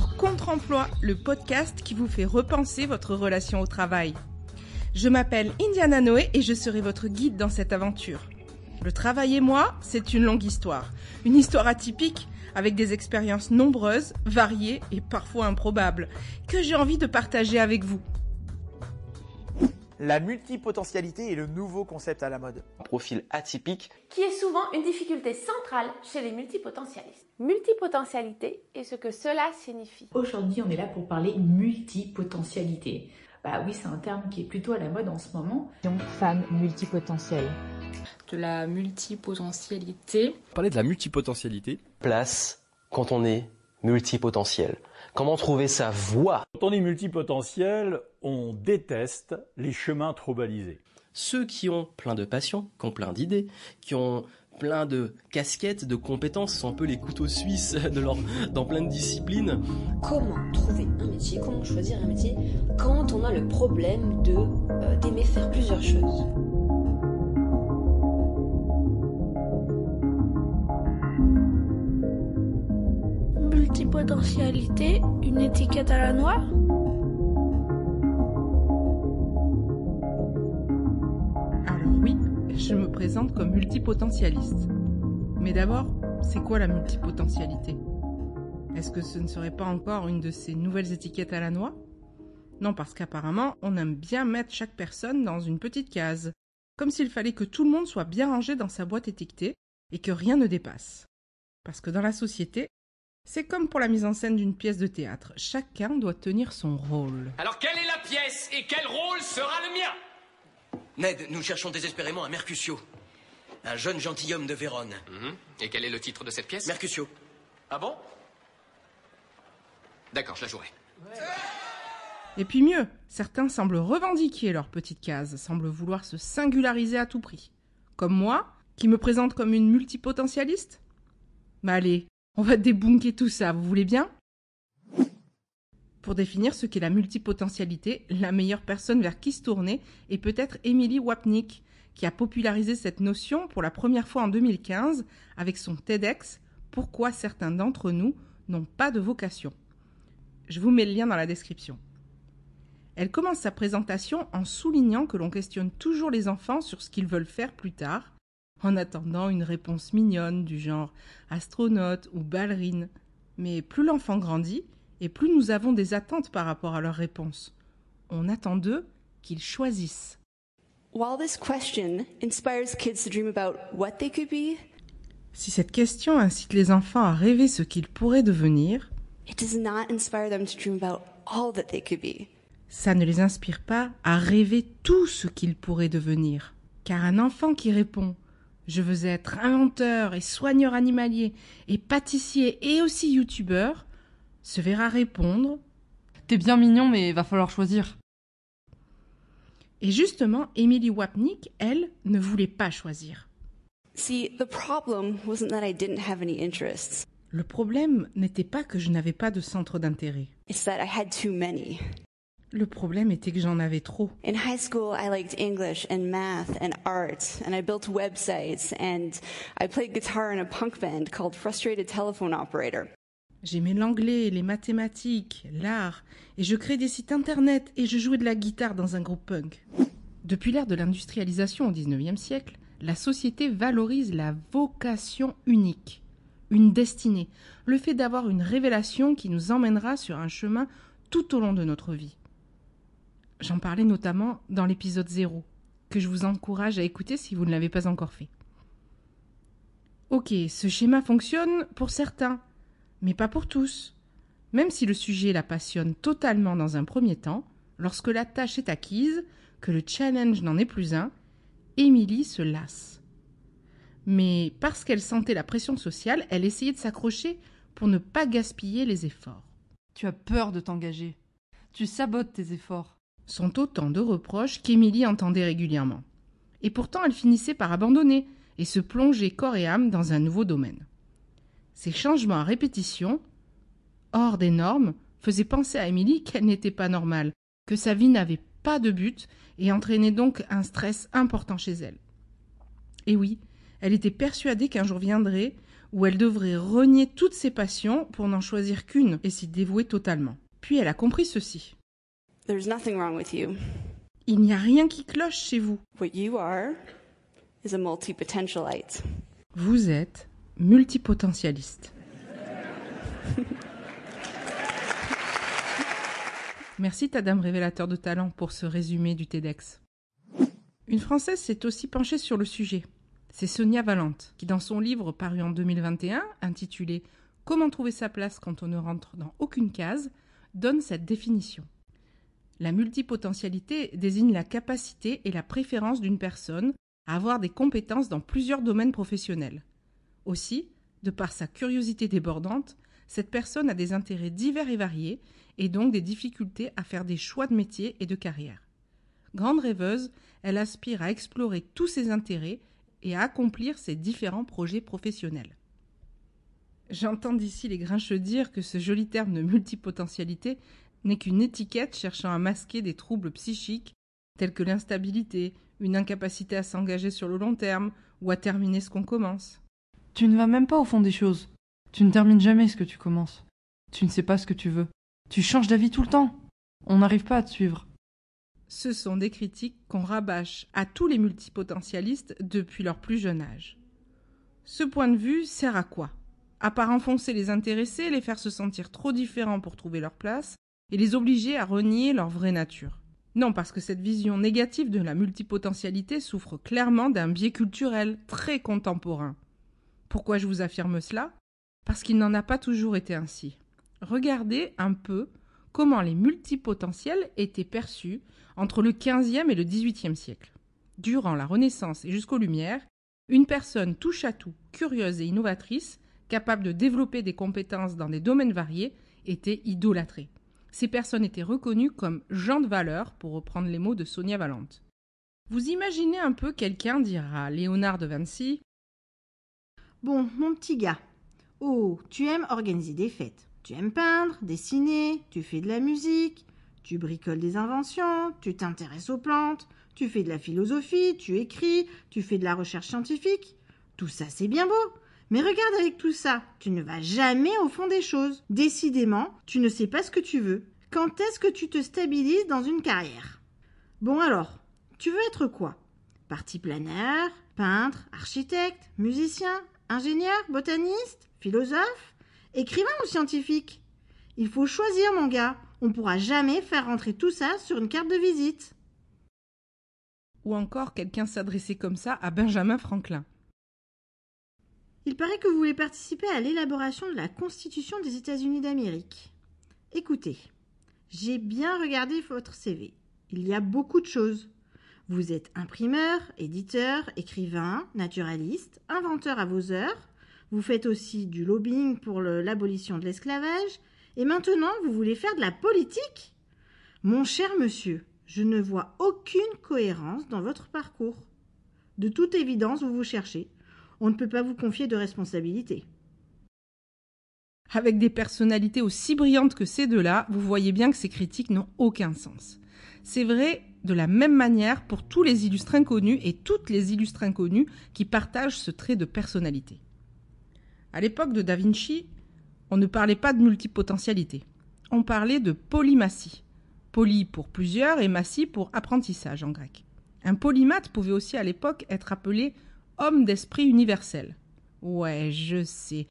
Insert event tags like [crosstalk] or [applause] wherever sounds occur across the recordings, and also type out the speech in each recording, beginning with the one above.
Contre-emploi, le podcast qui vous fait repenser votre relation au travail. Je m'appelle Indiana Noé et je serai votre guide dans cette aventure. Le travail et moi, c'est une longue histoire. Une histoire atypique, avec des expériences nombreuses, variées et parfois improbables, que j'ai envie de partager avec vous. La multipotentialité est le nouveau concept à la mode. Un profil atypique qui est souvent une difficulté centrale chez les multipotentialistes. Multipotentialité est ce que cela signifie. Aujourd'hui, on est là pour parler multipotentialité. Bah oui, c'est un terme qui est plutôt à la mode en ce moment. Donc, femme multipotentielle. De la multipotentialité. Parler de la multipotentialité. Place quand on est multipotentiel. Comment trouver sa voie? Quand on est multipotentiel, on déteste les chemins trop balisés. Ceux qui ont plein de passions, qui ont plein d'idées, qui ont plein de casquettes, de compétences, sont un peu les couteaux suisses [laughs] de leur, dans plein de disciplines. Comment trouver un métier, comment choisir un métier? Quand on a le problème de euh, d'aimer faire plusieurs choses Multipotentialité, une étiquette à la noire Alors oui, je me présente comme multipotentialiste. Mais d'abord, c'est quoi la multipotentialité? Est-ce que ce ne serait pas encore une de ces nouvelles étiquettes à la noix? Non, parce qu'apparemment, on aime bien mettre chaque personne dans une petite case, comme s'il fallait que tout le monde soit bien rangé dans sa boîte étiquetée et que rien ne dépasse. Parce que dans la société, c'est comme pour la mise en scène d'une pièce de théâtre, chacun doit tenir son rôle. Alors quelle est la pièce et quel rôle sera le mien? Ned, nous cherchons désespérément un Mercutio. Un jeune gentilhomme de Vérone. Mm -hmm. Et quel est le titre de cette pièce? Mercutio. Ah bon? D'accord, je la jouerai. Et puis mieux, certains semblent revendiquer leur petite case, semblent vouloir se singulariser à tout prix. Comme moi, qui me présente comme une multipotentialiste? Mais allez, on va débunker tout ça, vous voulez bien? Pour définir ce qu'est la multipotentialité, la meilleure personne vers qui se tourner est peut-être Emily Wapnick, qui a popularisé cette notion pour la première fois en 2015 avec son TEDx Pourquoi certains d'entre nous n'ont pas de vocation? Je vous mets le lien dans la description. Elle commence sa présentation en soulignant que l'on questionne toujours les enfants sur ce qu'ils veulent faire plus tard, en attendant une réponse mignonne du genre astronaute ou ballerine. Mais plus l'enfant grandit, et plus nous avons des attentes par rapport à leur réponse. On attend d'eux qu'ils choisissent. While this question inspires kids to dream about what they could be, si cette question incite les enfants à rêver ce qu'ils pourraient devenir, it does not inspire them to dream about all that they could be. Ça ne les inspire pas à rêver tout ce qu'ils pourraient devenir. Car un enfant qui répond je veux être inventeur et soigneur animalier et pâtissier et aussi youtubeur, se verra répondre T'es bien mignon, mais va falloir choisir. Et justement, Emily Wapnick, elle, ne voulait pas choisir. See, the problem wasn't that I didn't have any interests. Le problème n'était pas que je n'avais pas de centre d'intérêt. Le problème était que j'en avais trop. In high school, I liked English and math and art, and I built websites, and I played guitar in a punk band called Frustrated Telephone Operator. J'aimais l'anglais, les mathématiques, l'art, et je créais des sites internet et je jouais de la guitare dans un groupe punk. Depuis l'ère de l'industrialisation au XIXe siècle, la société valorise la vocation unique, une destinée, le fait d'avoir une révélation qui nous emmènera sur un chemin tout au long de notre vie. J'en parlais notamment dans l'épisode 0, que je vous encourage à écouter si vous ne l'avez pas encore fait. Ok, ce schéma fonctionne pour certains, mais pas pour tous. Même si le sujet la passionne totalement dans un premier temps, lorsque la tâche est acquise, que le challenge n'en est plus un, Émilie se lasse. Mais parce qu'elle sentait la pression sociale, elle essayait de s'accrocher pour ne pas gaspiller les efforts. Tu as peur de t'engager. Tu sabotes tes efforts sont autant de reproches qu'Émilie entendait régulièrement. Et pourtant elle finissait par abandonner et se plonger corps et âme dans un nouveau domaine. Ces changements à répétition, hors des normes, faisaient penser à Émilie qu'elle n'était pas normale, que sa vie n'avait pas de but et entraînait donc un stress important chez elle. Et oui, elle était persuadée qu'un jour viendrait où elle devrait renier toutes ses passions pour n'en choisir qu'une et s'y dévouer totalement. Puis elle a compris ceci. There's nothing wrong with you. Il n'y a rien qui cloche chez vous. What you are is a multi-potentialite. Vous êtes multipotentialiste. Merci ta dame révélateur de talent pour ce résumé du TEDx. Une Française s'est aussi penchée sur le sujet. C'est Sonia Valente, qui dans son livre paru en 2021, intitulé Comment trouver sa place quand on ne rentre dans aucune case, donne cette définition. La multipotentialité désigne la capacité et la préférence d'une personne à avoir des compétences dans plusieurs domaines professionnels. Aussi, de par sa curiosité débordante, cette personne a des intérêts divers et variés et donc des difficultés à faire des choix de métier et de carrière. Grande rêveuse, elle aspire à explorer tous ses intérêts et à accomplir ses différents projets professionnels. J'entends d'ici les grincheux dire que ce joli terme de multipotentialité n'est qu'une étiquette cherchant à masquer des troubles psychiques tels que l'instabilité, une incapacité à s'engager sur le long terme ou à terminer ce qu'on commence. Tu ne vas même pas au fond des choses. Tu ne termines jamais ce que tu commences. Tu ne sais pas ce que tu veux. Tu changes d'avis tout le temps. On n'arrive pas à te suivre. Ce sont des critiques qu'on rabâche à tous les multipotentialistes depuis leur plus jeune âge. Ce point de vue sert à quoi? À part enfoncer les intéressés, les faire se sentir trop différents pour trouver leur place, et les obliger à renier leur vraie nature. Non, parce que cette vision négative de la multipotentialité souffre clairement d'un biais culturel très contemporain. Pourquoi je vous affirme cela? Parce qu'il n'en a pas toujours été ainsi. Regardez un peu comment les multipotentiels étaient perçus entre le XVe et le XVIIIe siècle. Durant la Renaissance et jusqu'aux Lumières, une personne touche à tout, curieuse et innovatrice, capable de développer des compétences dans des domaines variés, était idolâtrée. Ces personnes étaient reconnues comme gens de valeur, pour reprendre les mots de Sonia Valente. Vous imaginez un peu quelqu'un dire à Léonard de Vinci Bon, mon petit gars, oh, tu aimes organiser des fêtes, tu aimes peindre, dessiner, tu fais de la musique, tu bricoles des inventions, tu t'intéresses aux plantes, tu fais de la philosophie, tu écris, tu fais de la recherche scientifique. Tout ça, c'est bien beau. Mais regarde avec tout ça, tu ne vas jamais au fond des choses. Décidément, tu ne sais pas ce que tu veux. Quand est-ce que tu te stabilises dans une carrière? Bon alors, tu veux être quoi? Parti planeur, peintre, architecte, musicien, ingénieur, botaniste, philosophe, écrivain ou scientifique? Il faut choisir, mon gars. On ne pourra jamais faire rentrer tout ça sur une carte de visite. Ou encore quelqu'un s'adresser comme ça à Benjamin Franklin. Il paraît que vous voulez participer à l'élaboration de la Constitution des États-Unis d'Amérique. Écoutez, j'ai bien regardé votre CV. Il y a beaucoup de choses. Vous êtes imprimeur, éditeur, écrivain, naturaliste, inventeur à vos heures. Vous faites aussi du lobbying pour l'abolition de l'esclavage. Et maintenant, vous voulez faire de la politique? Mon cher monsieur, je ne vois aucune cohérence dans votre parcours. De toute évidence, vous vous cherchez. On ne peut pas vous confier de responsabilité. Avec des personnalités aussi brillantes que ces deux-là, vous voyez bien que ces critiques n'ont aucun sens. C'est vrai de la même manière pour tous les illustres inconnus et toutes les illustres inconnues qui partagent ce trait de personnalité. À l'époque de Da Vinci, on ne parlait pas de multipotentialité. On parlait de polymatie. Poly pour plusieurs et massie pour apprentissage en grec. Un polymathe pouvait aussi à l'époque être appelé homme d'esprit universel. Ouais, je sais.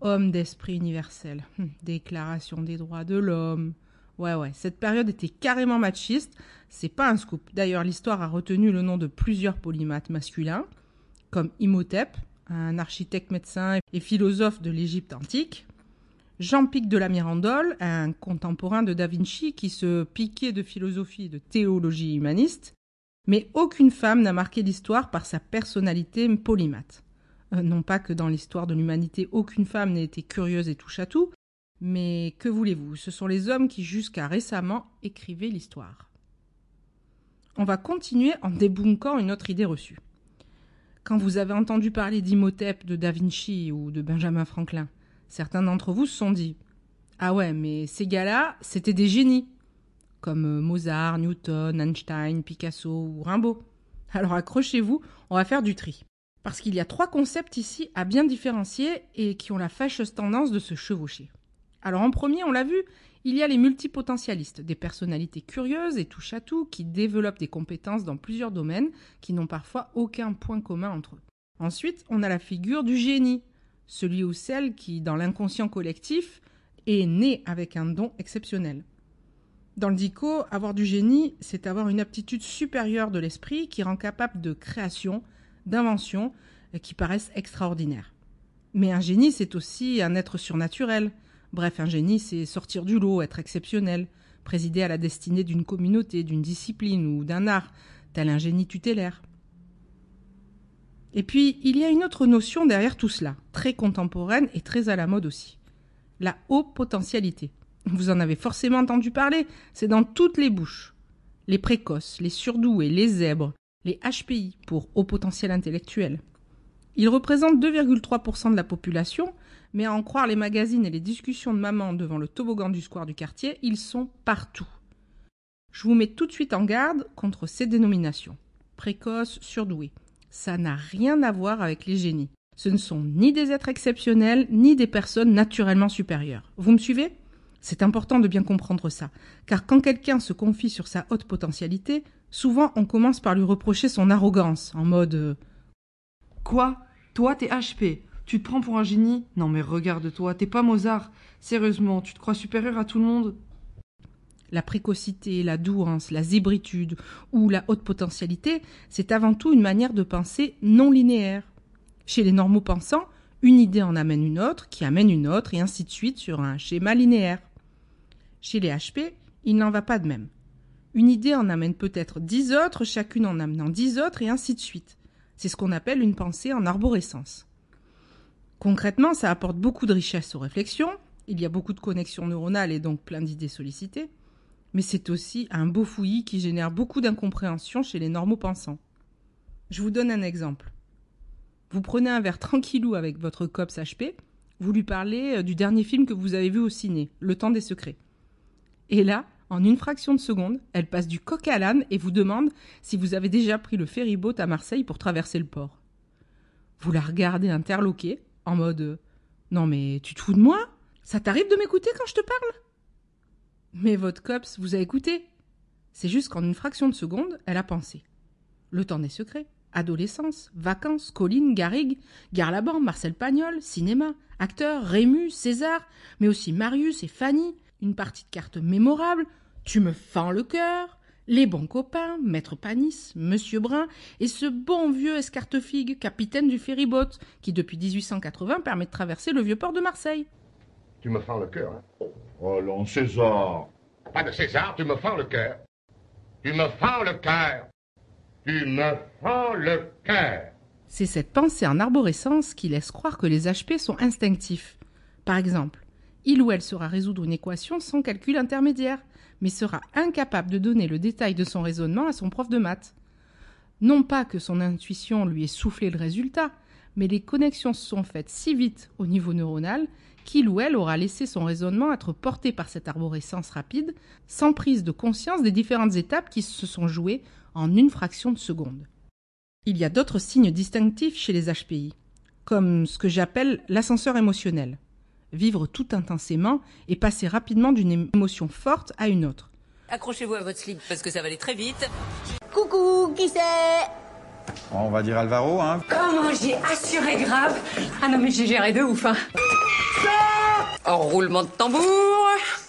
Homme d'esprit universel. Hum, déclaration des droits de l'homme. Ouais, ouais, cette période était carrément machiste. C'est pas un scoop. D'ailleurs, l'histoire a retenu le nom de plusieurs polymathes masculins, comme Imhotep, un architecte médecin et philosophe de l'Égypte antique, Jean-Pic de la Mirandole, un contemporain de Da Vinci qui se piquait de philosophie et de théologie humaniste, mais aucune femme n'a marqué l'histoire par sa personnalité polymathe. Euh, non pas que dans l'histoire de l'humanité aucune femme n'ait été curieuse et touche à tout, mais que voulez-vous, ce sont les hommes qui jusqu'à récemment écrivaient l'histoire. On va continuer en débunkant une autre idée reçue. Quand vous avez entendu parler d'Imhotep, de Da Vinci ou de Benjamin Franklin, certains d'entre vous se sont dit Ah ouais, mais ces gars-là, c'était des génies, comme Mozart, Newton, Einstein, Picasso ou Rimbaud. Alors accrochez-vous, on va faire du tri. Parce qu'il y a trois concepts ici à bien différencier et qui ont la fâcheuse tendance de se chevaucher. Alors en premier, on l'a vu, il y a les multipotentialistes, des personnalités curieuses et touche à tout qui développent des compétences dans plusieurs domaines qui n'ont parfois aucun point commun entre eux. Ensuite, on a la figure du génie, celui ou celle qui, dans l'inconscient collectif, est né avec un don exceptionnel. Dans le dico, avoir du génie, c'est avoir une aptitude supérieure de l'esprit qui rend capable de création, d'invention, qui paraissent extraordinaires. Mais un génie, c'est aussi un être surnaturel. Bref, un génie, c'est sortir du lot, être exceptionnel, présider à la destinée d'une communauté, d'une discipline ou d'un art, tel un génie tutélaire. Et puis, il y a une autre notion derrière tout cela, très contemporaine et très à la mode aussi. La haute potentialité. Vous en avez forcément entendu parler, c'est dans toutes les bouches. Les précoces, les surdoués, les zèbres, les HPI pour haut potentiel intellectuel. Ils représentent 2,3% de la population, mais à en croire les magazines et les discussions de maman devant le toboggan du square du quartier, ils sont partout. Je vous mets tout de suite en garde contre ces dénominations. Précoces, surdoués ça n'a rien à voir avec les génies. Ce ne sont ni des êtres exceptionnels, ni des personnes naturellement supérieures. Vous me suivez? C'est important de bien comprendre ça, car quand quelqu'un se confie sur sa haute potentialité, souvent on commence par lui reprocher son arrogance, en mode euh, Quoi? Toi, t'es HP Tu te prends pour un génie? Non mais regarde-toi, t'es pas Mozart. Sérieusement, tu te crois supérieur à tout le monde? La précocité, la douance, la zébritude ou la haute potentialité, c'est avant tout une manière de penser non linéaire. Chez les normaux pensants, une idée en amène une autre, qui amène une autre, et ainsi de suite sur un schéma linéaire. Chez les HP, il n'en va pas de même. Une idée en amène peut-être dix autres, chacune en amenant dix autres, et ainsi de suite. C'est ce qu'on appelle une pensée en arborescence. Concrètement, ça apporte beaucoup de richesse aux réflexions, il y a beaucoup de connexions neuronales et donc plein d'idées sollicitées mais c'est aussi un beau fouillis qui génère beaucoup d'incompréhension chez les normaux pensants. Je vous donne un exemple. Vous prenez un verre tranquillou avec votre COPS HP, vous lui parlez euh, du dernier film que vous avez vu au ciné, Le Temps des Secrets. Et là, en une fraction de seconde, elle passe du coq à l'âne et vous demande si vous avez déjà pris le ferryboat à Marseille pour traverser le port. Vous la regardez interloquée, en mode Non mais tu te fous de moi? Ça t'arrive de m'écouter quand je te parle? Mais votre cops vous a écouté. C'est juste qu'en une fraction de seconde, elle a pensé. Le temps des secrets, adolescence, vacances, Colline, Garrigue, Garlaban, Marcel Pagnol, cinéma, acteurs, Rémus, César, mais aussi Marius et Fanny, une partie de cartes mémorable, Tu me fends le cœur, les bons copains, Maître Panis, Monsieur Brun, et ce bon vieux Escartefigue, capitaine du ferryboat, qui depuis 1880 permet de traverser le vieux port de Marseille. Tu me fends le cœur, hein Oh non, César. Pas de César, tu me fends le cœur. Tu me fends le cœur. Tu me fends le cœur. C'est cette pensée en arborescence qui laisse croire que les HP sont instinctifs. Par exemple, il ou elle saura résoudre une équation sans calcul intermédiaire, mais sera incapable de donner le détail de son raisonnement à son prof de maths. Non pas que son intuition lui ait soufflé le résultat, mais les connexions se sont faites si vite au niveau neuronal qu'il ou elle aura laissé son raisonnement être porté par cette arborescence rapide, sans prise de conscience des différentes étapes qui se sont jouées en une fraction de seconde. Il y a d'autres signes distinctifs chez les HPI, comme ce que j'appelle l'ascenseur émotionnel. Vivre tout intensément et passer rapidement d'une émotion forte à une autre. Accrochez-vous à votre slip parce que ça va aller très vite. Coucou, qui c'est? On va dire Alvaro, hein. Comment j'ai assuré grave? Ah non mais j'ai géré de ouf, hein. En roulement de tambour.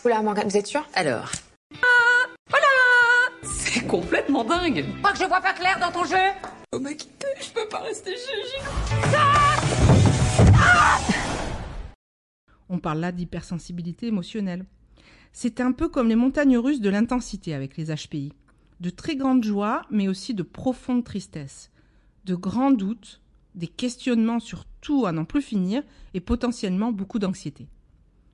Oula, Morgane, vous êtes sûr? Alors? Ah, voilà C'est complètement dingue. Crois que je vois pas clair dans ton jeu Oh m'a quitté, je peux pas rester chez On parle là d'hypersensibilité émotionnelle. C'est un peu comme les montagnes russes de l'intensité avec les HPI. De très grandes joies, mais aussi de profondes tristesses. De grands doutes, des questionnements sur tout à n'en plus finir et potentiellement beaucoup d'anxiété.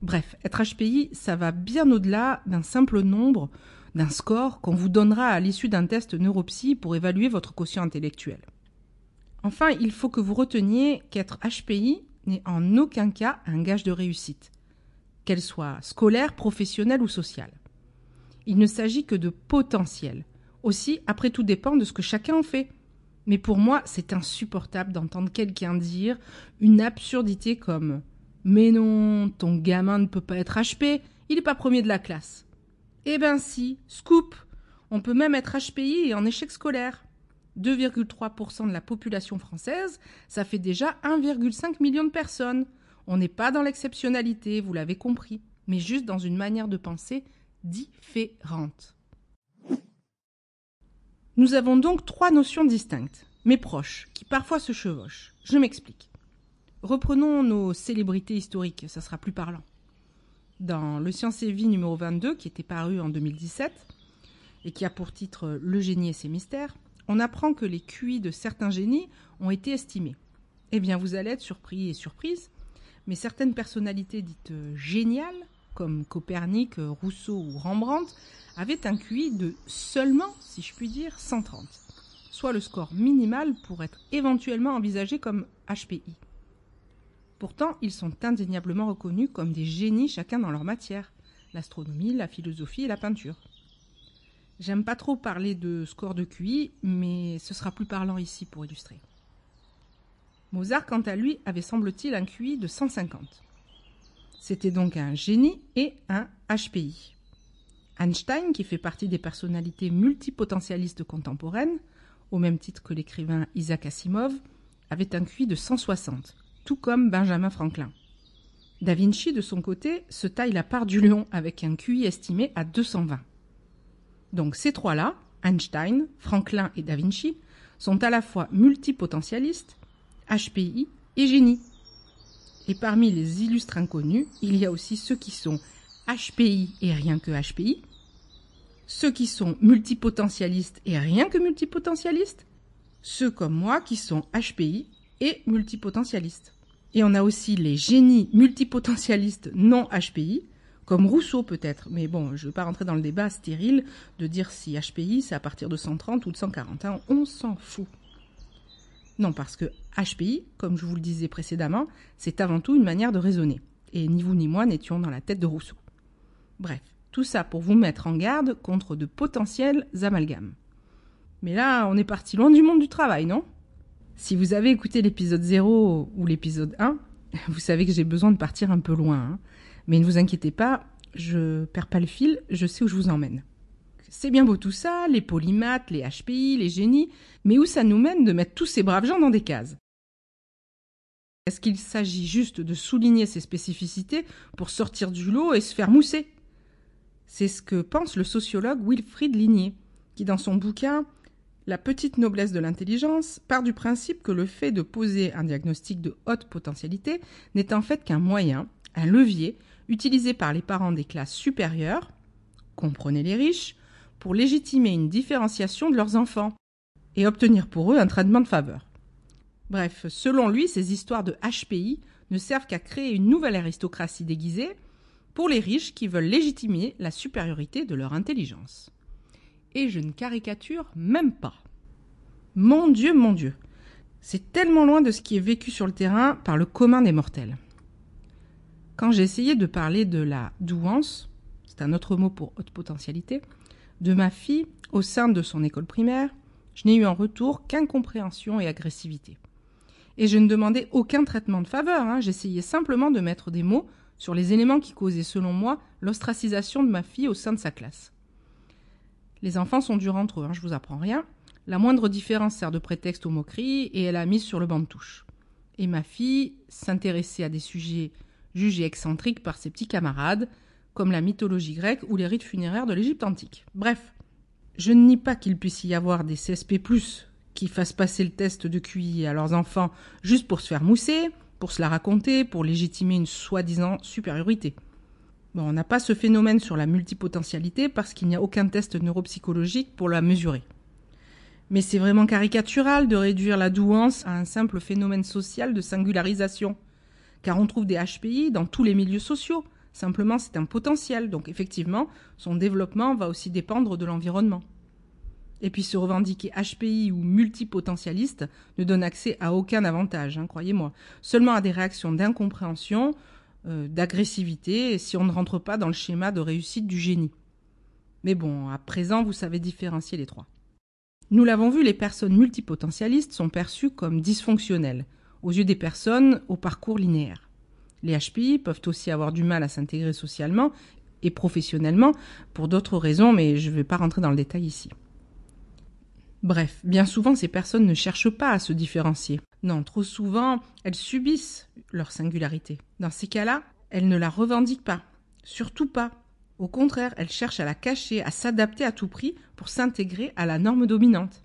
Bref, être HPI, ça va bien au-delà d'un simple nombre, d'un score qu'on vous donnera à l'issue d'un test neuropsy pour évaluer votre quotient intellectuel. Enfin, il faut que vous reteniez qu'être HPI n'est en aucun cas un gage de réussite, qu'elle soit scolaire, professionnelle ou sociale. Il ne s'agit que de potentiel. Aussi, après tout dépend de ce que chacun en fait. Mais pour moi, c'est insupportable d'entendre quelqu'un dire une absurdité comme Mais non, ton gamin ne peut pas être HP, il n'est pas premier de la classe. Eh ben si, scoop On peut même être HPI et en échec scolaire. 2,3% de la population française, ça fait déjà 1,5 million de personnes. On n'est pas dans l'exceptionnalité, vous l'avez compris, mais juste dans une manière de penser différente. Nous avons donc trois notions distinctes, mais proches, qui parfois se chevauchent. Je m'explique. Reprenons nos célébrités historiques, ça sera plus parlant. Dans Le Science et Vie numéro 22, qui était paru en 2017, et qui a pour titre Le génie et ses mystères, on apprend que les QI de certains génies ont été estimés. Eh bien, vous allez être surpris et surprise, mais certaines personnalités dites géniales, comme Copernic, Rousseau ou Rembrandt, avaient un QI de seulement, si je puis dire, 130, soit le score minimal pour être éventuellement envisagé comme HPI. Pourtant, ils sont indéniablement reconnus comme des génies chacun dans leur matière, l'astronomie, la philosophie et la peinture. J'aime pas trop parler de score de QI, mais ce sera plus parlant ici pour illustrer. Mozart, quant à lui, avait semble-t-il un QI de 150. C'était donc un génie et un HPI. Einstein, qui fait partie des personnalités multipotentialistes contemporaines, au même titre que l'écrivain Isaac Asimov, avait un QI de 160, tout comme Benjamin Franklin. Da Vinci, de son côté, se taille la part du lion avec un QI estimé à 220. Donc ces trois-là, Einstein, Franklin et Da Vinci, sont à la fois multipotentialistes, HPI et génie. Et parmi les illustres inconnus, il y a aussi ceux qui sont HPI et rien que HPI, ceux qui sont multipotentialistes et rien que multipotentialistes, ceux comme moi qui sont HPI et multipotentialistes. Et on a aussi les génies multipotentialistes non HPI, comme Rousseau peut-être, mais bon, je ne vais pas rentrer dans le débat stérile de dire si HPI c'est à partir de 130 ou de 140, hein. on s'en fout. Non, parce que HPI, comme je vous le disais précédemment, c'est avant tout une manière de raisonner. Et ni vous ni moi n'étions dans la tête de Rousseau. Bref, tout ça pour vous mettre en garde contre de potentiels amalgames. Mais là, on est parti loin du monde du travail, non? Si vous avez écouté l'épisode 0 ou l'épisode 1, [laughs] vous savez que j'ai besoin de partir un peu loin. Hein. Mais ne vous inquiétez pas, je perds pas le fil, je sais où je vous emmène. C'est bien beau tout ça, les polymaths, les HPI, les génies, mais où ça nous mène de mettre tous ces braves gens dans des cases? Est-ce qu'il s'agit juste de souligner ces spécificités pour sortir du lot et se faire mousser? C'est ce que pense le sociologue Wilfried Ligné, qui dans son bouquin La petite noblesse de l'intelligence part du principe que le fait de poser un diagnostic de haute potentialité n'est en fait qu'un moyen, un levier utilisé par les parents des classes supérieures, comprenez les riches, pour légitimer une différenciation de leurs enfants et obtenir pour eux un traitement de faveur. Bref, selon lui, ces histoires de HPI ne servent qu'à créer une nouvelle aristocratie déguisée pour les riches qui veulent légitimer la supériorité de leur intelligence. Et je ne caricature même pas. Mon Dieu, mon Dieu, c'est tellement loin de ce qui est vécu sur le terrain par le commun des mortels. Quand j'ai essayé de parler de la douance, c'est un autre mot pour haute potentialité, de ma fille au sein de son école primaire, je n'ai eu en retour qu'incompréhension et agressivité. Et je ne demandais aucun traitement de faveur, hein. j'essayais simplement de mettre des mots sur les éléments qui causaient selon moi l'ostracisation de ma fille au sein de sa classe. Les enfants sont durs entre eux, hein, je vous apprends rien. La moindre différence sert de prétexte aux moqueries et elle a mis sur le banc de touche. Et ma fille s'intéressait à des sujets jugé excentrique par ses petits camarades, comme la mythologie grecque ou les rites funéraires de l'Égypte antique. Bref, je ne nie pas qu'il puisse y avoir des CSP+, qui fassent passer le test de QI à leurs enfants juste pour se faire mousser, pour se la raconter, pour légitimer une soi-disant supériorité. Bon, on n'a pas ce phénomène sur la multipotentialité parce qu'il n'y a aucun test neuropsychologique pour la mesurer. Mais c'est vraiment caricatural de réduire la douance à un simple phénomène social de singularisation car on trouve des HPI dans tous les milieux sociaux. Simplement, c'est un potentiel. Donc, effectivement, son développement va aussi dépendre de l'environnement. Et puis, se revendiquer HPI ou multipotentialiste ne donne accès à aucun avantage, hein, croyez-moi. Seulement à des réactions d'incompréhension, euh, d'agressivité, si on ne rentre pas dans le schéma de réussite du génie. Mais bon, à présent, vous savez différencier les trois. Nous l'avons vu, les personnes multipotentialistes sont perçues comme dysfonctionnelles aux yeux des personnes au parcours linéaire. Les HPI peuvent aussi avoir du mal à s'intégrer socialement et professionnellement pour d'autres raisons, mais je ne vais pas rentrer dans le détail ici. Bref, bien souvent, ces personnes ne cherchent pas à se différencier. Non, trop souvent, elles subissent leur singularité. Dans ces cas-là, elles ne la revendiquent pas. Surtout pas. Au contraire, elles cherchent à la cacher, à s'adapter à tout prix pour s'intégrer à la norme dominante.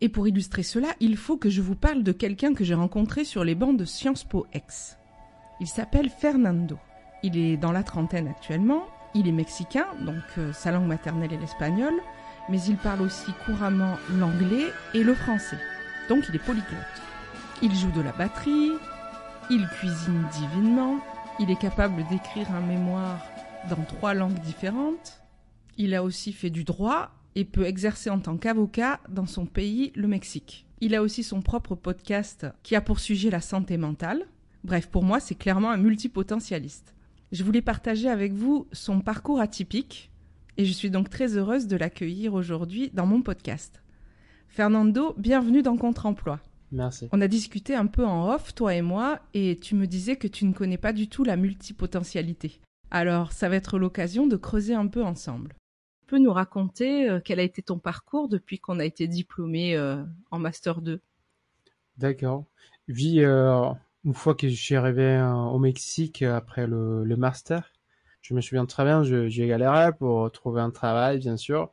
Et pour illustrer cela, il faut que je vous parle de quelqu'un que j'ai rencontré sur les bancs de Sciences Po X. Il s'appelle Fernando. Il est dans la trentaine actuellement, il est mexicain, donc euh, sa langue maternelle est l'espagnol, mais il parle aussi couramment l'anglais et le français. Donc il est polyglotte. Il joue de la batterie, il cuisine divinement, il est capable d'écrire un mémoire dans trois langues différentes. Il a aussi fait du droit et peut exercer en tant qu'avocat dans son pays, le Mexique. Il a aussi son propre podcast qui a pour sujet la santé mentale. Bref, pour moi, c'est clairement un multipotentialiste. Je voulais partager avec vous son parcours atypique et je suis donc très heureuse de l'accueillir aujourd'hui dans mon podcast. Fernando, bienvenue dans Contre-emploi. Merci. On a discuté un peu en off, toi et moi, et tu me disais que tu ne connais pas du tout la multipotentialité. Alors, ça va être l'occasion de creuser un peu ensemble. Peux nous raconter euh, quel a été ton parcours depuis qu'on a été diplômé euh, en Master 2 D'accord. Oui, euh, une fois que je suis arrivé au Mexique après le, le master, je me souviens très bien, j'ai galéré pour trouver un travail, bien sûr.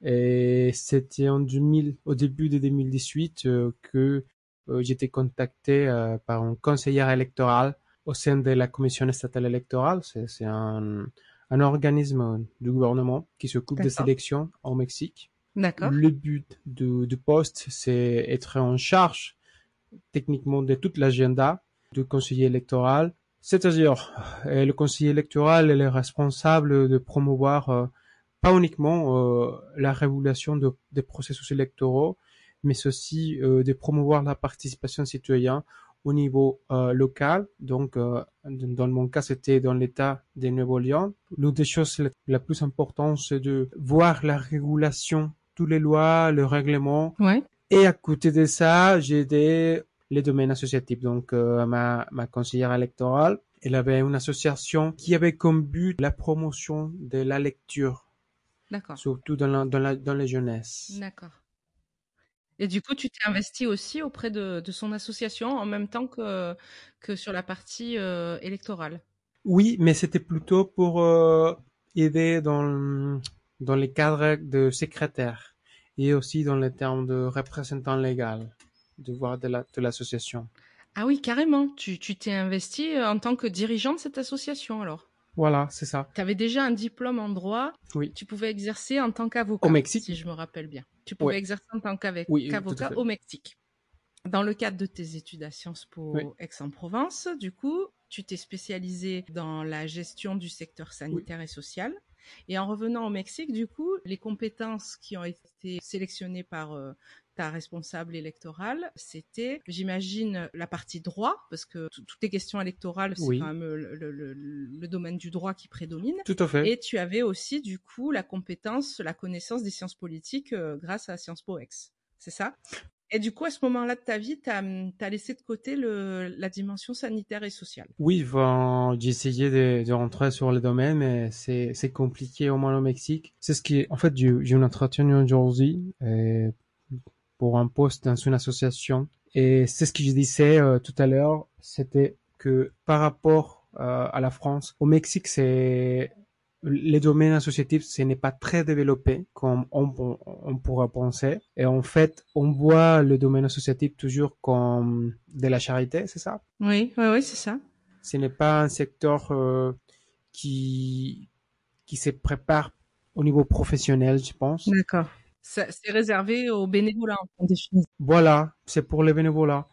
Et c'était en 2000, au début de 2018 euh, que euh, j'étais contacté par un conseiller électoral au sein de la commission statale électorale. C'est un, un organisme du gouvernement qui s'occupe des élections au Mexique. D'accord. Le but du, du poste, c'est être en charge techniquement de toute l'agenda du conseiller électoral. C'est-à-dire, euh, le conseiller électoral est responsable de promouvoir euh, pas uniquement euh, la régulation de- des processus électoraux, mais aussi euh, de promouvoir la participation citoyenne au niveau euh, local. Donc, euh, dans mon cas, c'était dans l'État de Nuevo-León. L'une des choses la, plus importante, c'est de voir la régulation, toutes les lois, le règlement. Ouais. Et à côté de ça, j'ai aidé les domaines associatifs. Donc, euh, ma, ma conseillère électorale, elle avait une association qui avait comme but la promotion de la lecture, D'accord. surtout dans la, dans la, dans les jeunesses. D'accord. Et du coup, tu t'es investi aussi auprès de, de son association en même temps que, que sur la partie euh, électorale? Oui, mais c'était plutôt pour euh, aider dans, dans les cadres de secrétaire et aussi dans les termes de représentant légal, de voir de la, de l'association. Ah oui, carrément. Tu tu t'es investi euh, en tant que dirigeant de cette association alors? Voilà, c'est ça. Tu avais déjà un diplôme en droit. Oui. Tu pouvais exercer en tant qu'avocat. Au Mexique. Si je me rappelle bien. Tu pouvais Ouais. exercer en tant Oui, qu'avocat au Mexique. Dans le cadre de tes études à Sciences Po Oui. Aix-en-Provence, du coup, tu t'es spécialisé dans la gestion du secteur sanitaire et social. Et en revenant au Mexique, du coup, les compétences qui ont été sélectionnées par euh, ta responsable électorale, c'était, j'imagine, la partie droit, parce que tout- toutes les questions électorales, c'est Oui. quand même le, le- le- le domaine du droit qui prédomine. Tout à fait. Et tu avais aussi, du coup, la compétence, la connaissance des sciences politiques euh, grâce à Sciences Po Ex. C'est ça? Et du coup, à ce moment-là de ta vie, tu as, laissé de côté la dimension sanitaire et sociale. Oui, ben, j'ai essayé de, rentrer sur le domaine, mais c'est, compliqué au moins au Mexique. C'est ce qui, en fait, j'ai, j'ai un entretien aujourd'hui euh, pour un poste dans une association. Et c'est ce que je disais euh, tout à l'heure, c'était que par rapport euh, à la France, au Mexique, c'est les domaines associatifs, ce n'est pas très développé comme on, on, on pourrait penser. Et en fait, on voit le domaine associatif toujours comme de la charité, c'est ça? Oui, oui, oui, c'est ça. ce n'est pas un secteur euh, qui qui se prépare au niveau professionnel, je pense. D'accord. C'est réservé aux bénévolats, en définitive. Voilà, c'est pour les bénévolats.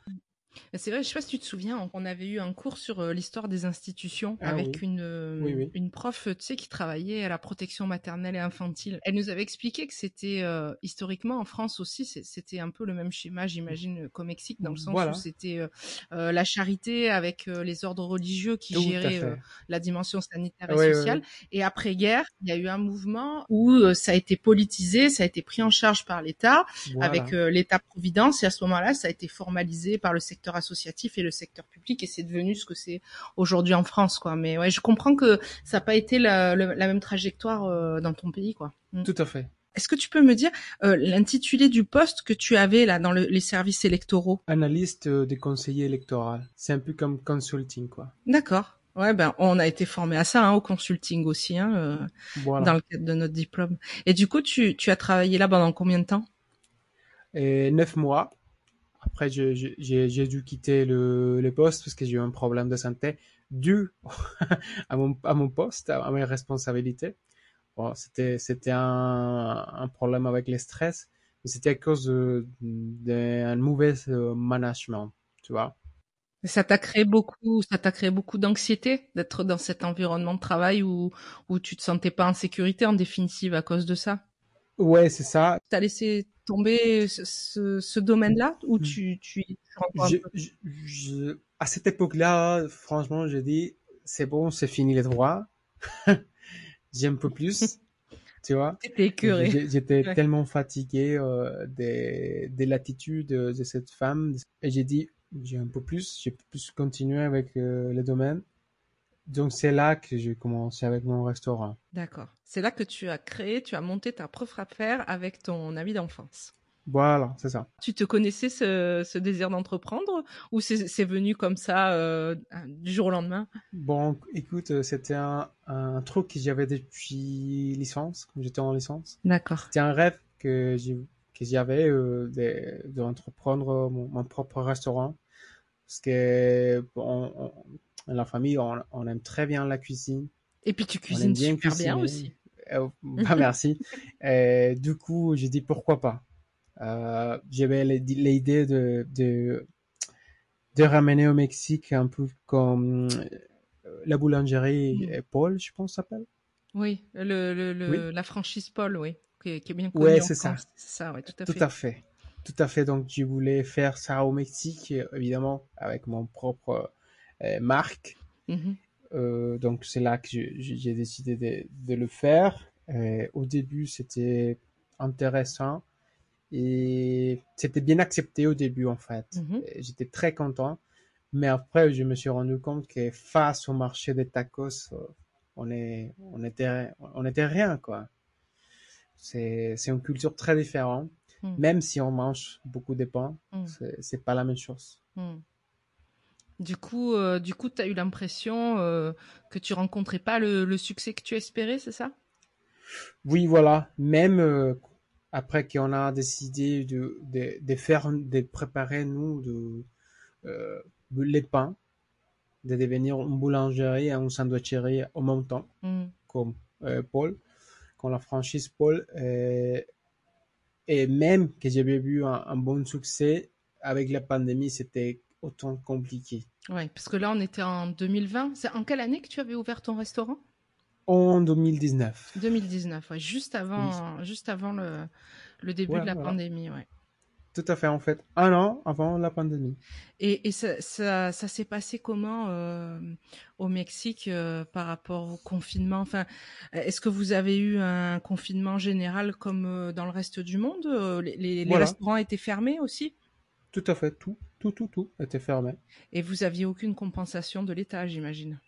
C'est vrai, je sais pas si tu te souviens, on avait eu un cours sur euh, l'histoire des institutions Ah avec oui. une euh, Oui, oui. une prof, tu sais, qui travaillait à la protection maternelle et infantile. Elle nous avait expliqué que c'était euh, historiquement en France aussi, c'était un peu le même schéma, j'imagine, qu'au Mexique, dans le sens Voilà. où c'était euh, euh, la charité avec euh, les ordres religieux qui Tout géraient euh, la dimension sanitaire et sociale. Et après guerre, il y a eu un mouvement où euh, ça a été politisé, ça a été pris en charge par l'État Voilà. avec euh, l'État-providence et à ce moment-là, ça a été formalisé par le secteur associatif et le secteur public et c'est devenu ce que c'est aujourd'hui en France, quoi. Mais ouais, je comprends que ça n'a pas été la, même trajectoire euh, dans ton pays, quoi. Mm. Tout à fait. Est-ce que tu peux me dire euh, l'intitulé du poste que tu avais là dans le- les services électoraux? Analyste euh, des conseillers électoraux. C'est un peu comme consulting, quoi. D'accord. Ouais, ben on a été formé à ça, hein, au consulting aussi, hein, euh, Voilà. dans le cadre de notre diplôme. Et du coup, tu, tu as travaillé là pendant combien de temps? Et neuf mois. Après, j'ai dû quitter le, poste parce que j'ai eu un problème de santé dû [laughs] à mon, poste, à mes responsabilités. C'était, un, problème avec le stress, mais c'était à cause de- d'un mauvais euh, management, tu vois. Ça t'a créé beaucoup, beaucoup d'anxiété d'être dans cet environnement de travail où, où tu te sentais pas en sécurité en définitive à cause de ça? Ouais, c'est ça. T'as laissé tomber ce, ce, ce domaine-là ou tu, tu un Je- je- je- à cette époque-là, franchement, j'ai dit, c'est bon, c'est fini les droits. [laughs] J'ai un peu plus, tu vois. J'étais Ouais. tellement fatigué euh, des, des latitudes de cette femme. Et j'ai dit, j'ai un peu plus, j'ai plus continuer avec euh, le domaine. Donc c'est là que j'ai commencé avec mon restaurant. D'accord. C'est là que tu as créé, tu as monté ta propre affaire avec ton ami d'enfance. Voilà, c'est ça. Tu te connaissais ce, ce désir d'entreprendre ou c'est venu comme ça euh, du jour au lendemain? Bon, écoute, euh, c'était un, un truc que j'avais depuis licence, quand j'étais en licence. D'accord. C'était un rêve que j'avais euh, de- d'entreprendre mon, mon propre restaurant. Parce que bon, on- la famille, on, on aime très bien la cuisine. Et puis tu cuisines bien super bien cuisiner. aussi. Euh, [laughs] bah, merci. Et du coup, j'ai dit pourquoi pas. Euh, J'avais l'idée de, de, de ramener au Mexique un peu comme euh, la boulangerie Mm. Paul, je pense, s'appelle. Oui, le, le, le- Oui. la franchise Paul, oui, qui est, qui est bien connue en c'est ça. Ça, ouais, tout à Tout fait. à fait. Tout à fait. Donc, je voulais faire ça au Mexique, euh, évidemment, avec mon propre euh, marque. Mhm. Euh, donc, c'est là que j'ai décidé de, de le faire. Euh, au début, c'était intéressant et c'était bien accepté au début, en fait. Mhm. J'étais très content. Mais après, je me suis rendu compte que face au marché des tacos, euh, on est, on était, on était rien, quoi. C'est, une culture très différente. Mm. Même si on mange beaucoup de pain, Mm. c'est pas la même chose. Du coup, euh, du coup, t'as eu l'impression euh, que tu rencontrais pas le, le succès que tu espérais, c'est ça? Oui, voilà. Même euh, après qu'on a décidé de, de, de faire, de préparer, nous, de, euh, les pains, de devenir une boulangerie et une sandwicherie en même temps, Hmm. comme Paul, comme la franchise Paul. et même que j'avais vu un, un bon succès, avec la pandémie, c'était autant compliqué. Ouais, parce que là, on était en 2020. C'est en quelle année que tu avais ouvert ton restaurant? En 2019. 2019, ouais, juste avant, juste avant le, le début de la voilà. pandémie, ouais. Tout à fait, en fait. Un an avant la pandémie. Et, et ça, ça, ça s'est passé comment euh, au Mexique euh, par rapport au confinement? Enfin, est-ce que vous avez eu un confinement général comme euh, dans le reste du monde? Les, les- les Voilà. restaurants étaient fermés aussi? Tout à fait, tout, tout, tout, tout était fermé. Et vous aviez aucune compensation de l'État, j'imagine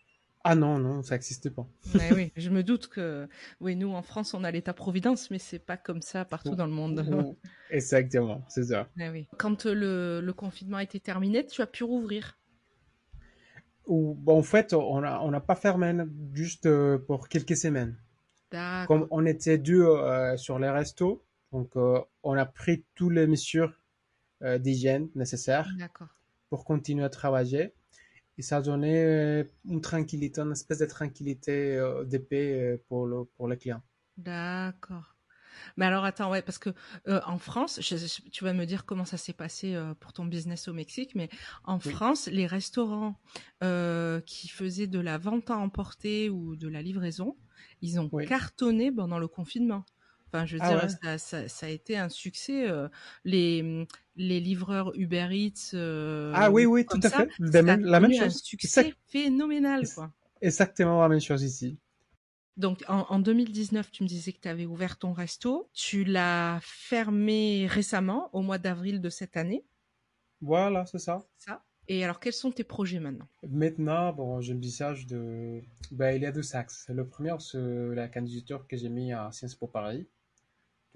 Ah non, non, ça n'existait pas. Ouais, oui, je me doute que, oui, nous en France, on a l'État-providence, mais c'est pas comme ça partout dans le monde. Exactement, c'est ça. [laughs] Ouais, oui. Quand euh, le, le confinement a été terminé, tu as pu rouvrir. Ou, bon, en fait, on n'a on pas fermé juste euh, pour quelques semaines. Comme on était deux euh, sur les restos, donc euh, on a pris toutes les mesures euh, d'hygiène nécessaires D'accord. pour continuer à travailler. Et ça donné euh, une tranquillité, une espèce de tranquillité, euh, euh, pour, le, pour les clients. D'accord. Mais alors attends, ouais, parce que euh, en France, je- je- tu vas me dire comment ça s'est passé euh, pour ton business au Mexique, mais en Oui. France, les restaurants euh, qui faisaient de la vente à emporter ou de la livraison, ils ont cartonné pendant le confinement. Enfin, je veux Ah dire, ouais. ça, ça- ça a été un succès. euh, les, les livreurs Uber Eats, euh, Ah oui, oui, tout à ça, fait. La ça même- la même connu un chose. succès Exact- phénoménal, quoi. Exactement la même chose ici. Donc en, en 2019, tu me disais que tu avais ouvert ton resto. Tu l'as fermé récemment, au mois d'avril de cette année. Voilà, c'est ça. Ça. Et alors, quels sont tes projets maintenant? Maintenant, bon, j'envisage de. Ben, il y a deux axes. Le premier, c'est la candidature que j'ai mis à Sciences Po Paris.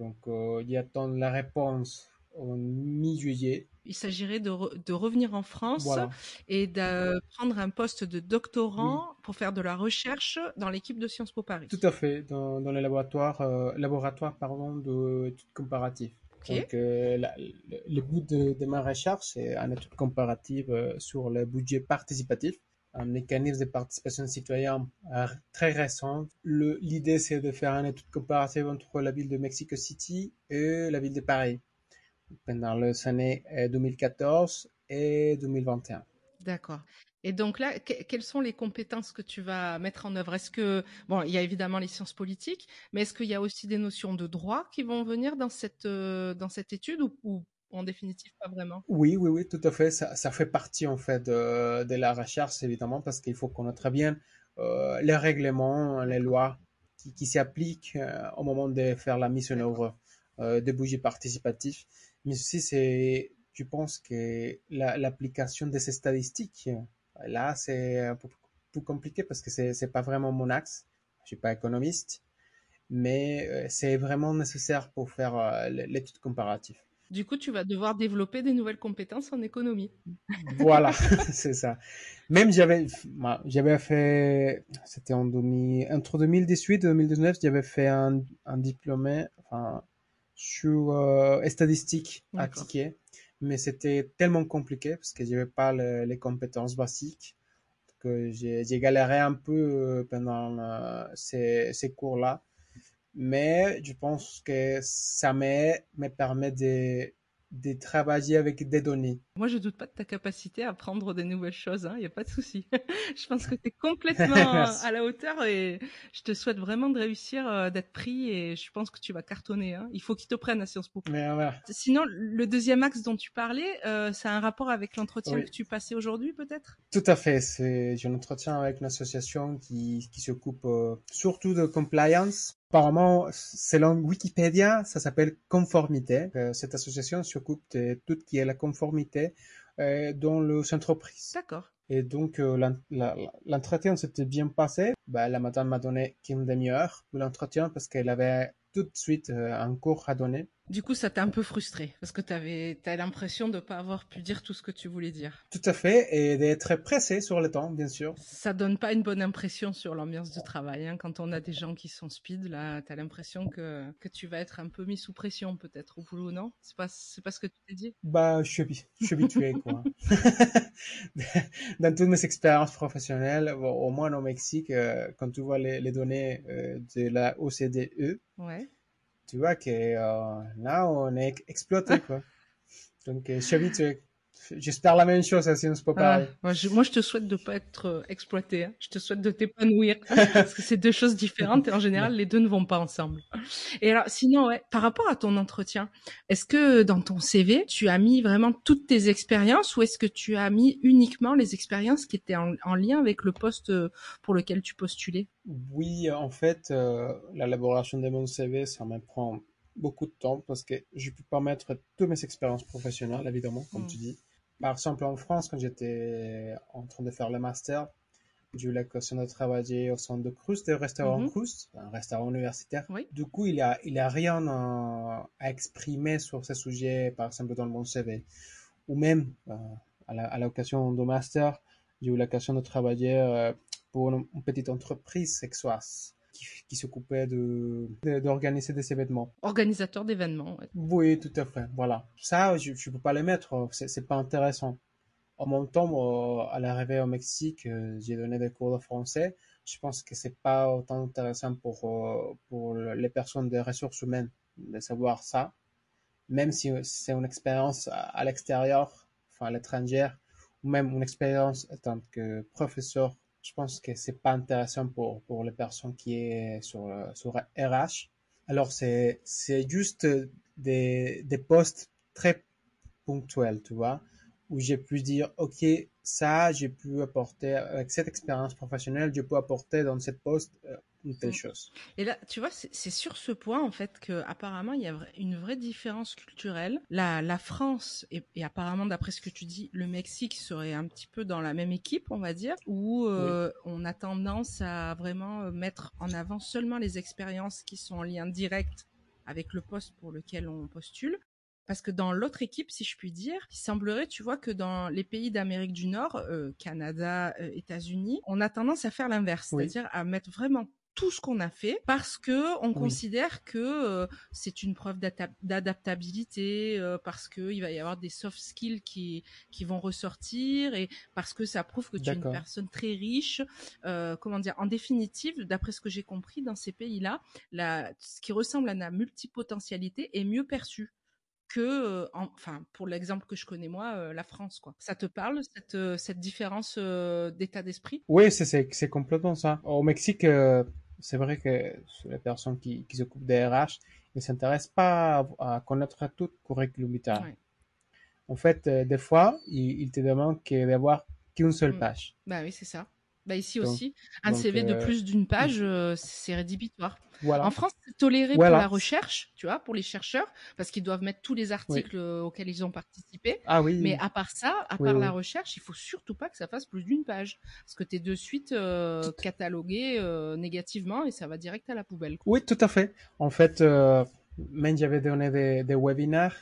Donc, euh, il attend la réponse en mi-juillet. Il s'agirait de, re- de revenir en France Voilà. et de prendre un poste de doctorant pour faire de la recherche dans l'équipe de Sciences Po Paris. Tout à fait, dans, dans les laboratoires, euh, laboratoires pardon, d'études comparatives. Ok. Donc, euh, la- le, le but de, de ma recherche, c'est une étude comparative euh, sur le budget participatif, un mécanisme de participation citoyenne euh, très récent. L'idée, c'est de faire une étude comparative entre la ville de Mexico City et la ville de Paris pendant les années euh, 2014 et 2021. D'accord. Et donc là, que- quelles sont les compétences que tu vas mettre en œuvre? Est-ce que, bon, il y a évidemment les sciences politiques, mais est-ce qu'il y a aussi des notions de droit qui vont venir dans cette, euh, dans cette étude ou en définitive pas vraiment? Oui, oui, oui, tout à fait. Ça, ça fait partie en fait de, de la recherche, évidemment, parce qu'il faut connaître bien euh, les règlements, les lois qui, qui s'appliquent euh, au moment de faire la mise en œuvre euh, des budgets participatifs. Mais aussi, c'est, je pense que la- l'application de ces statistiques, là, c'est un peu plus compliqué parce que c'est, c'est pas vraiment mon axe. Je suis pas économiste, mais euh, c'est vraiment nécessaire pour faire l'étude comparative. Du coup, tu vas devoir développer des nouvelles compétences en économie. Voilà, [laughs] [laughs] c'est ça. Même j'avais, j'avais fait, c'était en 2000, entre 2018 et 2019, j'avais fait un, un diplômé, enfin, sur euh, statistique D'accord. appliquée, mais c'était tellement compliqué parce que j'avais pas le- les compétences basiques que j'ai galéré un peu euh, pendant euh, ces, ces cours-là. Mais je pense que ça me, me permet de, de travailler avec des données. Moi, je doute pas de ta capacité à apprendre des nouvelles choses, il n'y a pas de souci. [laughs] je pense que tu es complètement [laughs] à la hauteur et je te souhaite vraiment de réussir, euh, d'être pris et je pense que tu vas cartonner. hein. Il faut qu'ils te prennent à Sciences Po. Mais. Sinon, le deuxième axe dont tu parlais, euh, ça a un rapport avec l'entretien Oui. que tu passais aujourd'hui, peut-être? Tout à fait. C'est, j'ai un entretien avec une association qui, qui s'occupe euh, surtout de compliance. Apparemment, selon Wikipédia, ça s'appelle conformité. Euh, cette association s'occupe de tout ce qui est la conformité euh, dans les entreprises. D'accord. Et donc, euh, l'entretien s'était bien passé. Bah, la madame m'a donné qu'une demi-heure de l'entretien parce qu'elle avait tout de suite un cours à donner. Du coup, ça t'a un peu frustré parce que tu as l'impression de ne pas avoir pu dire tout ce que tu voulais dire. Tout à fait. Et d'être pressé sur le temps, bien sûr. Ça donne pas une bonne impression sur l'ambiance de travail. hein. Quand on a des gens qui sont speed, là, tu as l'impression que, que tu vas être un peu mis sous pression peut-être au boulot, non? C'est pas, pas ce que tu t'es dit? Bah, je suis, je suis habitué, quoi. [laughs] Dans toutes mes expériences professionnelles, bon, au moins au Mexique, euh, quand tu vois les, les données euh, de la OCDE, Ouais. Tu vois que euh, là, on est exploité, quoi. [laughs] Donc, euh, je suis habitué. J'espère la même chose à Sciences Po Paris. Ah, moi, je, moi, je te souhaite de pas être euh, exploité. hein. Je te souhaite de t'épanouir [laughs] parce que c'est deux choses différentes et en général, les deux ne vont pas ensemble. Et alors, sinon, ouais, par rapport à ton entretien, est-ce que dans ton CV, tu as mis vraiment toutes tes expériences ou est-ce que tu as mis uniquement les expériences qui étaient en, en lien avec le poste euh, pour lequel tu postulais? Oui, en fait, euh, l'élaboration de mon CV, ça me prend beaucoup de temps parce que je peux pas mettre toutes mes expériences professionnelles, évidemment, comme Mm. tu dis. Par exemple, en France, quand j'étais en train de faire le master, j'ai eu l'occasion de travailler au centre de Crust, de restaurant Mhm. Crust, un restaurant universitaire. Oui. Du coup, il y a, il a rien à, à exprimer sur ce sujet, par exemple, dans mon CV. Ou même, euh, à la- à l'occasion de master, j'ai eu l'occasion de travailler euh, pour une, une petite entreprise sexoise qui, qui s'occupait de, de- d'organiser des événements. Organisateur d'événements. ouais. Oui, tout à fait. Voilà. Ça, je ne peux pas le mettre. C'est, pas intéressant. En même temps, moi, à l'arrivée au Mexique, euh, j'ai donné des cours de français. Je pense que c'est pas autant intéressant pour, euh, pour les personnes des ressources humaines de savoir ça, même si c'est une expérience à l'extérieur, enfin à l'étranger, ou même une expérience en tant que professeur. Je pense que c'est pas intéressant pour, pour les personnes qui est sur, sur RH. Alors c'est, c'est juste des, des postes très ponctuels, tu vois, où j'ai pu dire, OK, ça, j'ai pu apporter, avec cette expérience professionnelle, je peux apporter dans cette poste euh, une telle chose. Et là, tu vois, c'est sur ce point en fait que apparemment il y a une vraie différence culturelle. La, la France et, et apparemment d'après ce que tu dis, le Mexique serait un petit peu dans la même équipe, on va dire, où euh, on a tendance à vraiment euh, mettre en avant seulement les expériences qui sont en lien direct avec le poste pour lequel on postule. Parce que dans l'autre équipe, si je puis dire, il semblerait, tu vois, que dans les pays d'Amérique du Nord, euh, Canada, euh, États-Unis, on a tendance à faire l'inverse, Oui. c'est-à-dire à mettre vraiment tout ce qu'on a fait parce que on Oui. considère que euh, c'est une preuve d'adaptabilité euh, parce que il va y avoir des soft skills qui qui vont ressortir et parce que ça prouve que tu es une personne très riche euh, comment dire en définitive d'après ce que j'ai compris dans ces pays-là la ce qui ressemble à la multipotentialité est mieux perçu que en- enfin pour l'exemple que je connais moi euh, la France quoi ça te parle cette euh, cette différence euh, d'état d'esprit? Oui, c'est, complètement ça. Au Mexique, c'est vrai que les personnes qui, qui s'occupent des RH ne s'intéressent pas à, à connaître tout curriculum vitae. Ouais. En fait, des fois, ils, ils te demandent d'avoir qu'une seule Mm. page. Bah oui, c'est ça. Bah ici Donc- aussi, un donc, CV de euh, plus d'une page, euh, c'est rédhibitoire. Voilà. En France, c'est toléré Voilà. pour la recherche, tu vois, pour les chercheurs, parce qu'ils doivent mettre tous les articles euh, auxquels ils ont participé. Ah oui. Mais à part ça, à Oui, part oui. la recherche, il faut surtout pas que ça fasse plus d'une page, parce que tu es de suite euh, catalogué euh, négativement et ça va direct à la poubelle. quoi. Oui, tout à fait. En fait, euh, même j'avais donné des, des webinaires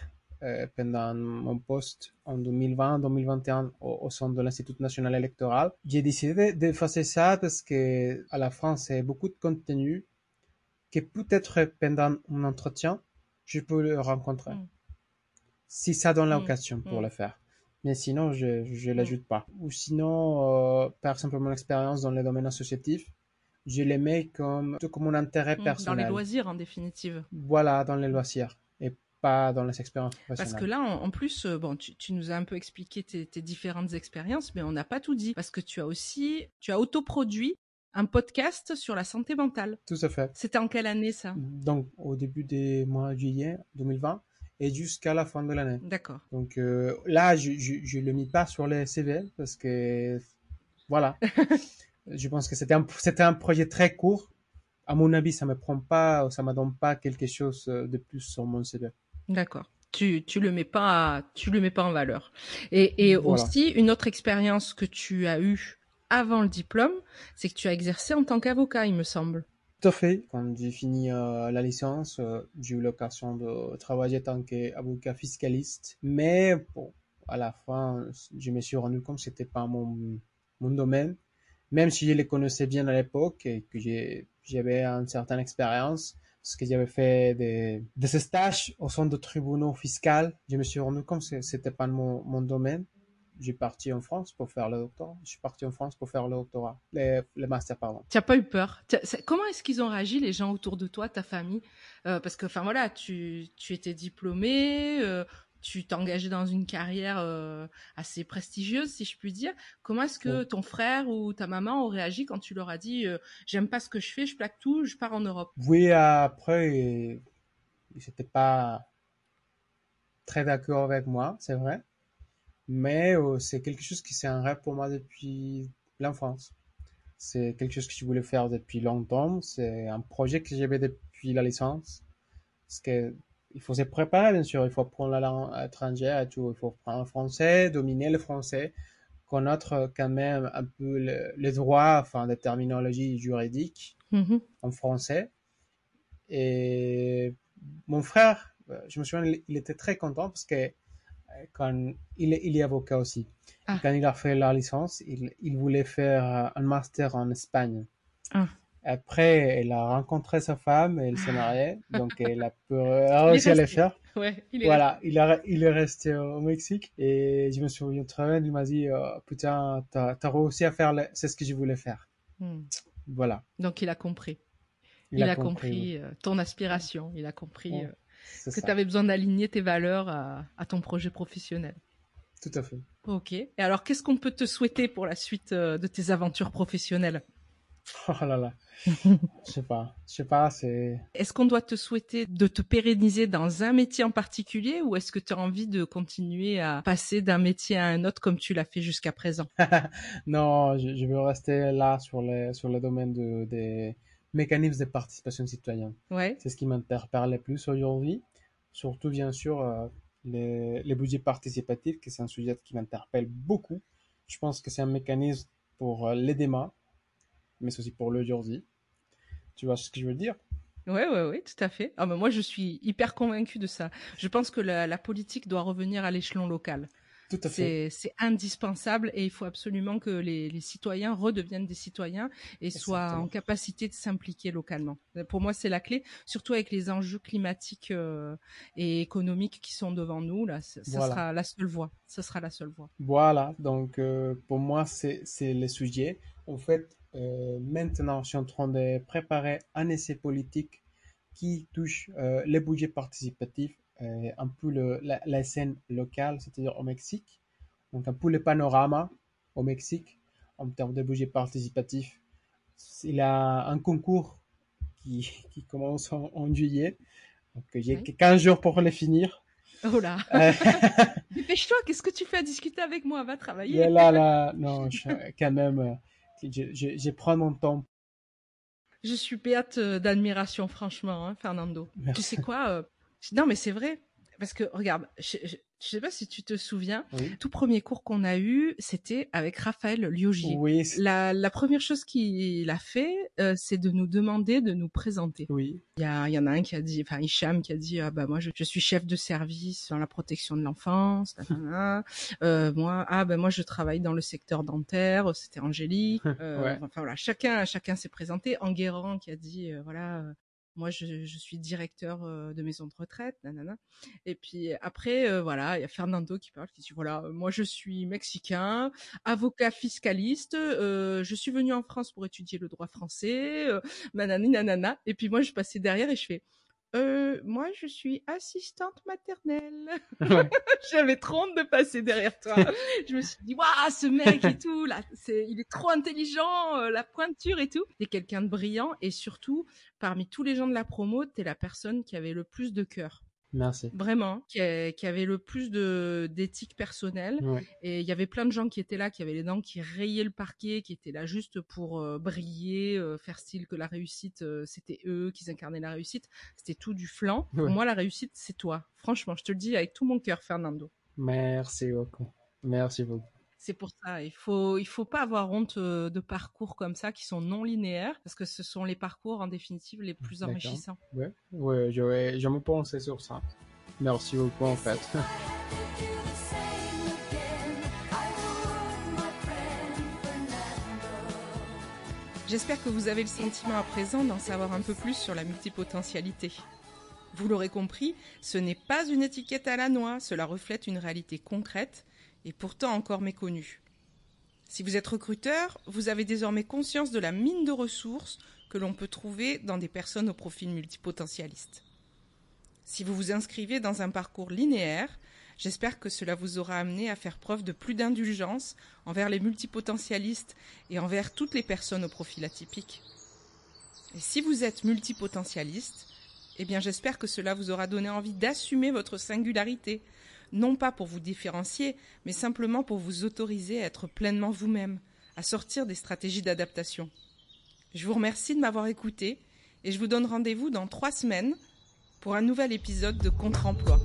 pendant mon poste en 2020-2021 au, au sein de l'Institut national électoral. J'ai décidé de faire ça parce que à la fin, c'est beaucoup de contenu que peut-être pendant un entretien, je peux le rencontrer. Mm. Si ça donne Mm, l'occasion pour mm. le faire. Mais sinon, je je l'ajoute pas. Ou sinon, euh, par exemple, mon expérience dans le domaine associatif, je les mets comme, comme un intérêt Mm, Dans personnel. les loisirs, en définitive. Voilà, dans les loisirs pas dans les expériences Parce professionnelles. que là, en, en plus, euh, bon, tu, tu nous as un peu expliqué tes, tes différentes expériences, mais on n'a pas tout dit. Parce que tu as aussi, tu as autoproduit un podcast sur la santé mentale. Tout à fait. C'était en quelle année ça? Donc, au début du mois de juillet 2020 et jusqu'à la fin de l'année. D'accord. Donc euh, là, je ne le mis pas sur les CV parce que, voilà. [laughs] je pense que c'était un, c'était un projet très court. À mon avis, ça me prend pas, ça me donne pas quelque chose de plus sur mon CV. D'accord. Tu, tu le mets pas, tu le mets pas en valeur. Et, et Voilà. aussi, une autre expérience que tu as eue avant le diplôme, c'est que tu as exercé en tant qu'avocat, il me semble. Tout à fait. Quand j'ai fini euh, la licence, euh, j'ai eu l'occasion de travailler en tant qu'avocat fiscaliste. Mais bon, à la fin, je me suis rendu compte que c'était pas mon, mon domaine. Même si je les connaissais bien à l'époque et que j'ai- j'avais une certaine expérience, parce que j'avais fait des, stages au sein de tribunaux fiscaux, je me suis rendu compte que c'était pas mon, domaine. J'ai parti en France pour faire le doctorat. Je suis parti en France pour faire le doctorat, le, le master, pardon. Tu n'as pas eu peur? Comment est-ce qu'ils ont réagi, les gens autour de toi, ta famille? Euh, Parce que, enfin voilà, tu, tu étais diplômé, euh, tu t'es engagé dans une carrière euh, assez prestigieuse, si je puis dire. Comment est-ce que ton frère ou ta maman ont réagi quand tu leur as dit euh, j'aime pas ce que je fais, je plaque tout, je pars en Europe Oui, après, ils n'étaient pas très d'accord avec moi, c'est vrai. Mais euh, c'est quelque chose qui c'est un rêve pour moi depuis l'enfance. C'est quelque chose que je voulais faire depuis longtemps. C'est un projet que j'avais depuis la licence. Parce que il faut se préparer, bien sûr. Il faut apprendre la langue étrangère et tout. Il faut apprendre le français, dominer le français, connaître quand même un peu le- les droits, enfin, des terminologies juridiques Mhm. en français. Et mon frère, euh, je me souviens, il- était très content parce que euh, quand il est, il est avocat aussi. Ah. Quand il a fait la licence, il, il voulait faire un master en Espagne. Ah. Après, il a rencontré sa femme et il s'est marié, donc il a pu a réussi à le resté. faire. Ouais, il est Voilà, il, a, il est resté au Mexique et je me souviens très bien, il m'a dit, euh, putain, t'as as réussi à faire, le- c'est ce que je voulais faire. Hmm. Voilà. Donc il a compris. Il Il, a a, compris, compris, euh, ton aspiration. Il a compris Ouais. euh, que tu avais besoin d'aligner tes valeurs à, à, ton projet professionnel. Tout à fait. Ok. Et alors, qu'est-ce qu'on peut te souhaiter pour la suite de tes aventures professionnelles? [laughs] Oh là là. [laughs] Je sais pas. Je sais pas, c'est. Est-ce qu'on doit te souhaiter de te pérenniser dans un métier en particulier ou est-ce que tu as envie de continuer à passer d'un métier à un autre comme tu l'as fait jusqu'à présent? [laughs] Non, je, veux rester là sur les, sur le domaine de, des mécanismes de participation citoyenne. Ouais. C'est ce qui m'interpelle le plus aujourd'hui. Surtout, bien sûr, euh, les, les budgets participatifs, que c'est un sujet qui m'interpelle beaucoup. Je pense que c'est un mécanisme pour euh, les mais c'est aussi pour le Jersey. Tu vois ce que je veux dire? Oui, oui, oui, tout à fait. Ah, mais moi, je suis hyper convaincu de ça. Je pense que la, politique doit revenir à l'échelon local. Tout à fait. C'est indispensable et il faut absolument que les, citoyens redeviennent des citoyens et soient en capacité de s'impliquer localement. Pour moi, c'est la clé, surtout avec les enjeux climatiques euh, et économiques qui sont devant nous. Là, ce sera la seule voie. Ce sera la seule voie. Voilà. Donc, euh, pour moi, c'est le sujet. En fait, euh, maintenant, je suis en train de préparer un essai politique qui touche euh, les budgets participatifs, euh, un peu le, la, scène locale, c'est-à-dire au Mexique. Donc un peu le panorama au Mexique en termes de budget participatif. Il a un concours qui, [laughs] qui commence en, juillet. Donc j'ai 15 jours pour le finir. Oh là [laughs] Dépêche-toi, qu'est-ce que tu fais à discuter avec moi? Va travailler. là, là, [laughs] non, quand même je, prends mon temps. Je suis béate euh, d'admiration, franchement, hein, Fernando. Tu sais quoi euh, Non, mais c'est vrai. Parce que, regarde, je sais pas si tu te souviens, tout premier cours qu'on a eu, c'était avec Raphaël Liogier. Oui. La, la première chose qu'il a fait, euh, c'est de nous demander de nous présenter. Oui. Il y, a, il y en a un qui a dit, enfin Hicham qui a dit, ah bah moi je, je suis chef de service dans la protection de l'enfance. [laughs] euh, moi, ah ben moi je travaille dans le secteur dentaire. C'était Angélique. [laughs] Euh, Enfin voilà, chacun chacun s'est présenté. Enguerrand qui a dit, euh, voilà, moi je, suis directeur de maison de retraite, nanana. Et puis après, voilà, il y a Fernando qui parle, qui dit voilà, moi je suis mexicain, avocat fiscaliste, je suis venu en France pour étudier le droit français, nanani nanana. Et puis moi je passais derrière et je fais euh, moi, je suis assistante maternelle. [laughs] J'avais trop honte de passer derrière toi. je me suis dit, waouh, ce mec et tout, là, c'est, il est trop intelligent, euh, la pointure et tout. T'es quelqu'un de brillant et surtout, parmi tous les gens de la promo, t'es la personne qui avait le plus de cœur. Merci. Vraiment, qui, avait le plus de d'éthique personnelle. Et il y avait plein de gens qui étaient là, qui avaient les dents qui rayaient le parquet, qui étaient là juste pour euh, briller, euh, faire style que la réussite, euh, c'était eux qui incarnaient la réussite. C'était tout du flanc. Pour moi, la réussite, c'est toi. Franchement, je te le dis avec tout mon cœur, Fernando. Merci beaucoup. Merci beaucoup. C'est pour ça, il faut il faut pas avoir honte de parcours comme ça qui sont non linéaires parce que ce sont les parcours en définitive les plus enrichissants. Ouais, ouais, je, je me pensais sur ça. Merci beaucoup en fait. J'espère que vous avez le sentiment à présent d'en savoir un peu plus sur la multipotentialité. Vous l'aurez compris, ce n'est pas une étiquette à la noix, cela reflète une réalité concrète et pourtant encore méconnu. Si vous êtes recruteur, vous avez désormais conscience de la mine de ressources que l'on peut trouver dans des personnes au profil multipotentialiste. Si vous vous inscrivez dans un parcours linéaire, j'espère que cela vous aura amené à faire preuve de plus d'indulgence envers les multipotentialistes et envers toutes les personnes au profil atypique. Et si vous êtes multipotentialiste, eh bien j'espère que cela vous aura donné envie d'assumer votre singularité, non pas pour vous différencier, mais simplement pour vous autoriser à être pleinement vous-même, à sortir des stratégies d'adaptation. Je vous remercie de m'avoir écouté et je vous donne rendez-vous dans trois semaines pour un nouvel épisode de Contre-emploi.